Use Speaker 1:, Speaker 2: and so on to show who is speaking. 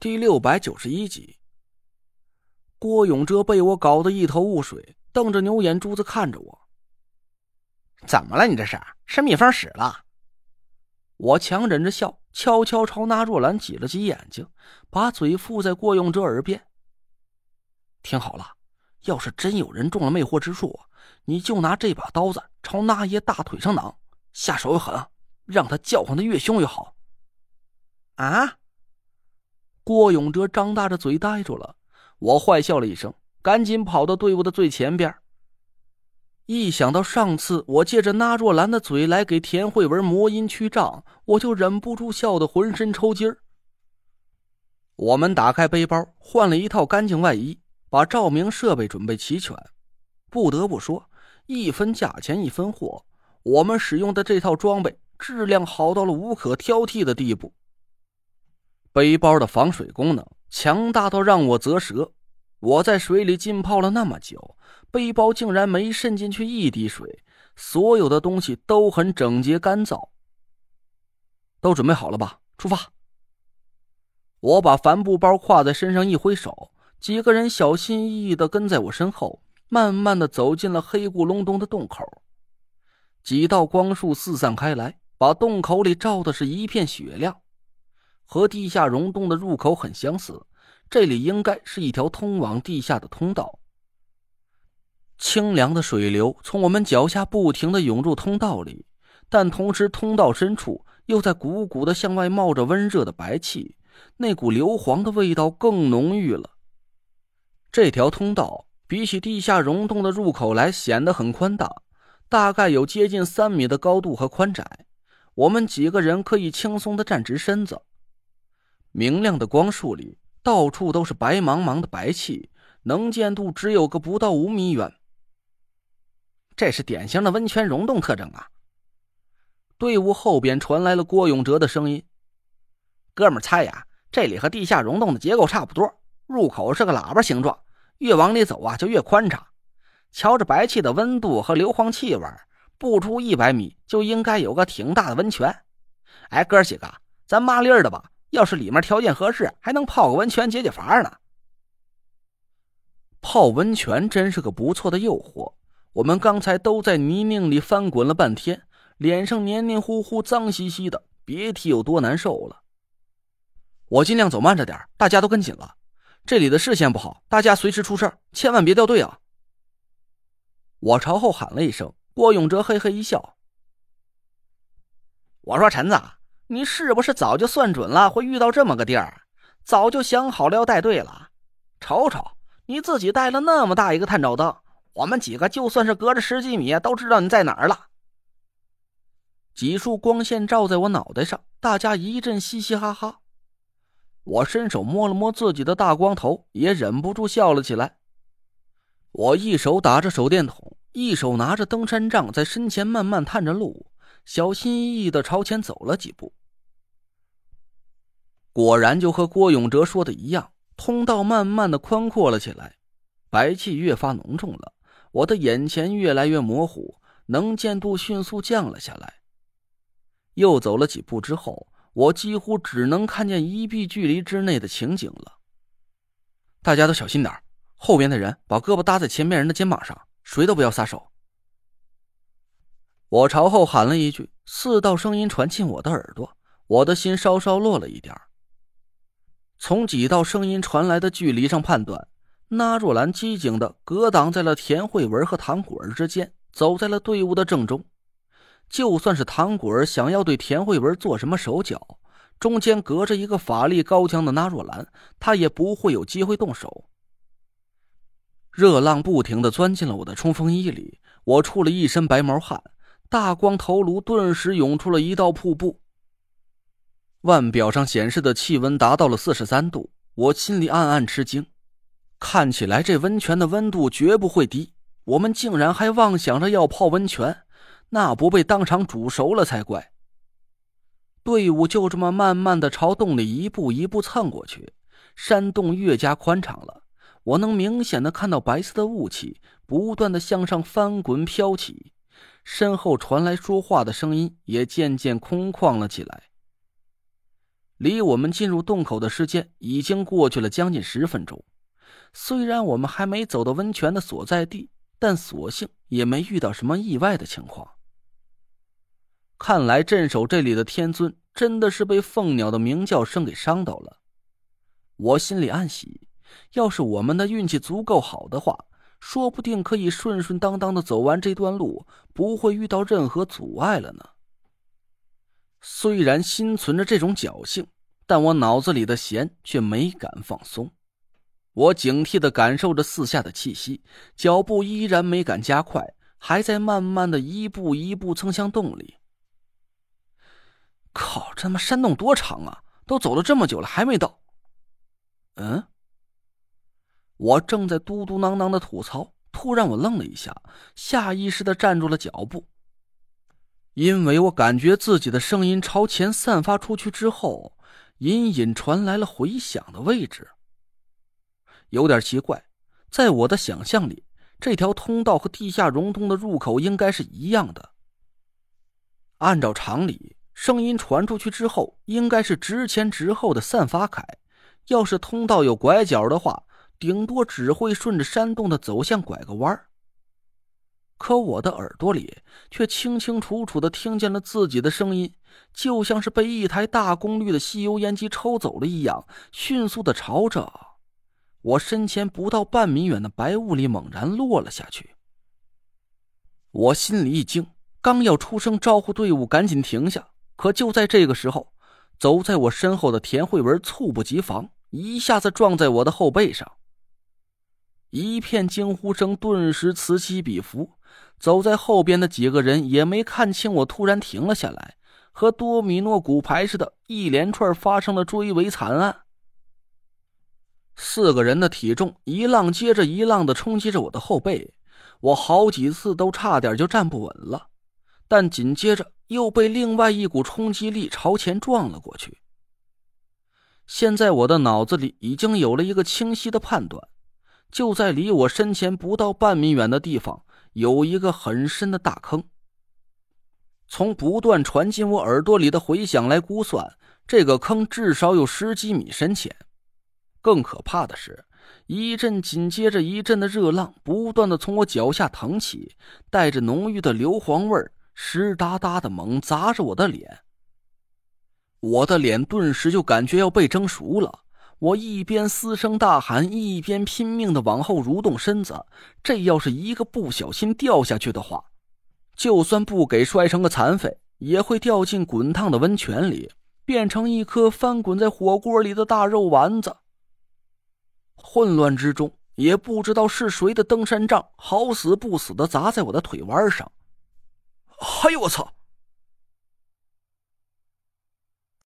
Speaker 1: 第六百九十一集。郭永哲被我搞得一头雾水，瞪着牛眼珠子看着我。
Speaker 2: 怎么了？你这是是蜜蜂屎了？
Speaker 1: 我强忍着笑，悄悄朝那若兰挤了挤眼睛，把嘴附在郭永哲耳边。听好了，要是真有人中了魅惑之术，你就拿这把刀子朝那爷大腿上攮，下手要狠，让他叫唤的越凶越好。
Speaker 2: 啊！
Speaker 1: 郭永哲张大着嘴呆住了，我坏笑了一声，赶紧跑到队伍的最前边。一想到上次我借着那若兰的嘴来给田慧文魔音驱障，我就忍不住笑得浑身抽筋儿。我们打开背包，换了一套干净外衣，把照明设备准备齐全。不得不说，一分价钱一分货，我们使用的这套装备质量好到了无可挑剔的地步。背包的防水功能强大到让我啧舌。我在水里浸泡了那么久，背包竟然没渗进去一滴水，所有的东西都很整洁干燥。都准备好了吧？出发！我把帆布包挎在身上，一挥手，几个人小心翼翼的跟在我身后，慢慢的走进了黑咕隆咚的洞口。几道光束四散开来，把洞口里照的是一片雪亮。和地下溶洞的入口很相似，这里应该是一条通往地下的通道。清凉的水流从我们脚下不停的涌入通道里，但同时通道深处又在鼓鼓的向外冒着温热的白气，那股硫磺的味道更浓郁了。这条通道比起地下溶洞的入口来显得很宽大，大概有接近三米的高度和宽窄，我们几个人可以轻松的站直身子。明亮的光束里，到处都是白茫茫的白气，能见度只有个不到五米远。
Speaker 2: 这是典型的温泉溶洞特征啊！
Speaker 1: 队伍后边传来了郭永哲的声音：“
Speaker 2: 哥们猜呀，这里和地下溶洞的结构差不多，入口是个喇叭形状，越往里走啊就越宽敞。瞧着白气的温度和硫磺气味，不出一百米就应该有个挺大的温泉。哎，哥几个，咱麻利儿的吧！”要是里面条件合适，还能泡个温泉解解乏呢。
Speaker 1: 泡温泉真是个不错的诱惑。我们刚才都在泥泞里翻滚了半天，脸上黏黏糊糊、脏兮兮的，别提有多难受了。我尽量走慢着点，大家都跟紧了。这里的视线不好，大家随时出事千万别掉队啊！我朝后喊了一声，郭永哲嘿嘿一笑：“
Speaker 2: 我说陈子。”你是不是早就算准了会遇到这么个地儿？早就想好了要带队了？瞅瞅，你自己带了那么大一个探照灯，我们几个就算是隔着十几米都知道你在哪儿了。
Speaker 1: 几束光线照在我脑袋上，大家一阵嘻嘻哈哈。我伸手摸了摸自己的大光头，也忍不住笑了起来。我一手打着手电筒，一手拿着登山杖，在身前慢慢探着路，小心翼翼的朝前走了几步。果然，就和郭永哲说的一样，通道慢慢的宽阔了起来，白气越发浓重了。我的眼前越来越模糊，能见度迅速降了下来。又走了几步之后，我几乎只能看见一臂距离之内的情景了。大家都小心点后边的人把胳膊搭在前面人的肩膀上，谁都不要撒手。我朝后喊了一句，四道声音传进我的耳朵，我的心稍稍落了一点从几道声音传来的距离上判断，那若兰机警的格挡在了田慧文和唐果儿之间，走在了队伍的正中。就算是唐果儿想要对田慧文做什么手脚，中间隔着一个法力高强的那若兰，他也不会有机会动手。热浪不停的钻进了我的冲锋衣里，我出了一身白毛汗，大光头颅顿时涌出了一道瀑布。腕表上显示的气温达到了四十三度，我心里暗暗吃惊。看起来这温泉的温度绝不会低，我们竟然还妄想着要泡温泉，那不被当场煮熟了才怪。队伍就这么慢慢的朝洞里一步一步蹭过去，山洞越加宽敞了，我能明显的看到白色的雾气不断的向上翻滚飘起，身后传来说话的声音也渐渐空旷了起来。离我们进入洞口的时间已经过去了将近十分钟。虽然我们还没走到温泉的所在地，但所幸也没遇到什么意外的情况。看来镇守这里的天尊真的是被凤鸟的鸣叫声给伤到了。我心里暗喜，要是我们的运气足够好的话，说不定可以顺顺当当的走完这段路，不会遇到任何阻碍了呢。虽然心存着这种侥幸，但我脑子里的弦却没敢放松。我警惕的感受着四下的气息，脚步依然没敢加快，还在慢慢的一步一步蹭向洞里。靠，这他妈山洞多长啊！都走了这么久了，还没到。嗯，我正在嘟嘟囔囔的吐槽，突然我愣了一下，下意识的站住了脚步。因为我感觉自己的声音朝前散发出去之后，隐隐传来了回响的位置。有点奇怪，在我的想象里，这条通道和地下溶洞的入口应该是一样的。按照常理，声音传出去之后，应该是直前直后的散发开。要是通道有拐角的话，顶多只会顺着山洞的走向拐个弯儿。可我的耳朵里却清清楚楚的听见了自己的声音，就像是被一台大功率的吸油烟机抽走了一样，迅速的朝着我身前不到半米远的白雾里猛然落了下去。我心里一惊，刚要出声招呼队伍赶紧停下，可就在这个时候，走在我身后的田慧文猝不及防，一下子撞在我的后背上。一片惊呼声顿时此起彼伏。走在后边的几个人也没看清我，突然停了下来，和多米诺骨牌似的，一连串发生了追尾惨案。四个人的体重一浪接着一浪的冲击着我的后背，我好几次都差点就站不稳了，但紧接着又被另外一股冲击力朝前撞了过去。现在我的脑子里已经有了一个清晰的判断，就在离我身前不到半米远的地方。有一个很深的大坑。从不断传进我耳朵里的回响来估算，这个坑至少有十几米深浅。更可怕的是，一阵紧接着一阵的热浪不断的从我脚下腾起，带着浓郁的硫磺味儿，湿哒哒的猛砸着我的脸。我的脸顿时就感觉要被蒸熟了。我一边嘶声大喊，一边拼命的往后蠕动身子。这要是一个不小心掉下去的话，就算不给摔成个残废，也会掉进滚烫的温泉里，变成一颗翻滚在火锅里的大肉丸子。混乱之中，也不知道是谁的登山杖，好死不死的砸在我的腿弯上。哎呦我操！